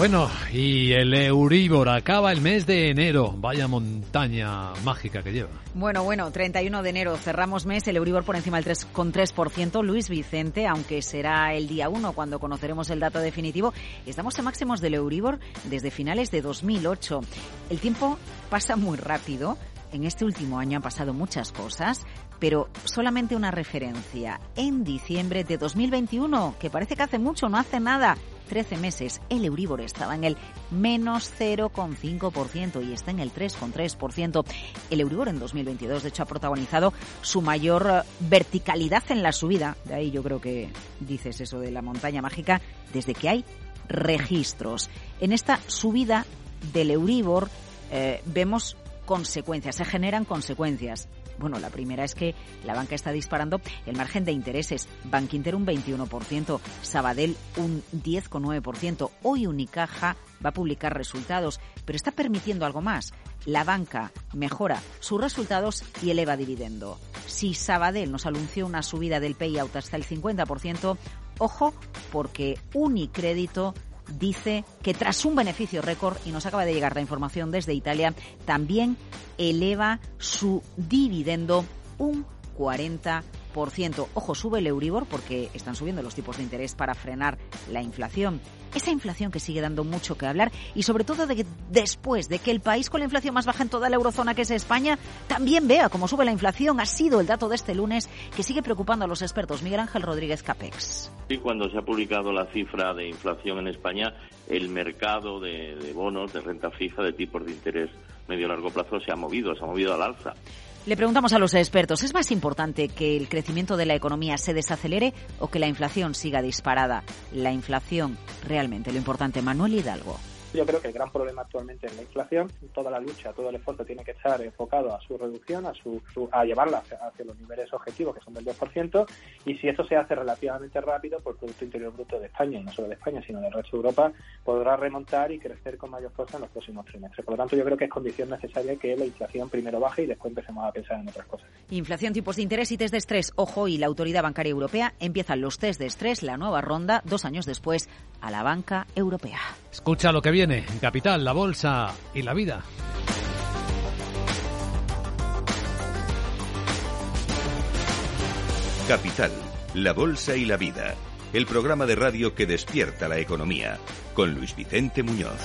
Bueno, y el Euribor acaba el mes de enero. Vaya montaña mágica que lleva. Bueno, bueno, 31 de enero cerramos mes, el Euribor por encima del 3,3%. Luis Vicente, aunque será el día 1 cuando conoceremos el dato definitivo, estamos en máximos del Euribor desde finales de 2008. El tiempo pasa muy rápido. En este último año han pasado muchas cosas, pero solamente una referencia. En diciembre de 2021, que parece que hace mucho, no hace nada, 13 meses el Euribor estaba en el menos 0,5% y está en el 3,3%. El Euribor en 2022, de hecho, ha protagonizado su mayor eh, verticalidad en la subida. De ahí yo creo que dices eso de la montaña mágica, desde que hay registros. En esta subida del Euribor eh, vemos consecuencias, se generan consecuencias. Bueno, la primera es que la banca está disparando el margen de intereses. Bankinter un 21%, Sabadell un 10,9%. Hoy Unicaja va a publicar resultados, pero está permitiendo algo más. La banca mejora sus resultados y eleva dividendo. Si Sabadell nos anunció una subida del payout hasta el 50%, ojo, porque Unicrédito dice que tras un beneficio récord, y nos acaba de llegar la información desde Italia, también eleva su dividendo un 40%. Ojo, sube el Euribor porque están subiendo los tipos de interés para frenar la inflación. Esa inflación que sigue dando mucho que hablar y sobre todo de que después de que el país con la inflación más baja en toda la eurozona que es España también vea cómo sube la inflación ha sido el dato de este lunes que sigue preocupando a los expertos. Miguel Ángel Rodríguez Capex. Sí, cuando se ha publicado la cifra de inflación en España, el mercado de, de bonos, de renta fija, de tipos de interés medio largo plazo se ha movido, se ha movido al alza. Le preguntamos a los expertos, ¿es más importante que el crecimiento de la economía se desacelere o que la inflación siga disparada? La inflación, realmente lo importante. Manuel Hidalgo. Yo creo que el gran problema actualmente es la inflación. Toda la lucha, todo el esfuerzo tiene que estar enfocado a su reducción, a, su, a llevarla hacia, los niveles objetivos que son del 2%. Y si eso se hace relativamente rápido, pues el Producto Interior Bruto de España, y no solo de España, sino del resto de Europa, podrá remontar y crecer con mayor fuerza en los próximos trimestres. Por lo tanto, yo creo que es condición necesaria que la inflación primero baje y después empecemos a pensar en otras cosas. Inflación, tipos de interés y test de estrés. Ojo, y la Autoridad Bancaria Europea empiezan los test de estrés, la nueva ronda, dos años después, a la banca europea. Escucha lo que viene en Capital, la Bolsa y la Vida. Capital, la Bolsa y la Vida. El programa de radio que despierta la economía. Con Luis Vicente Muñoz.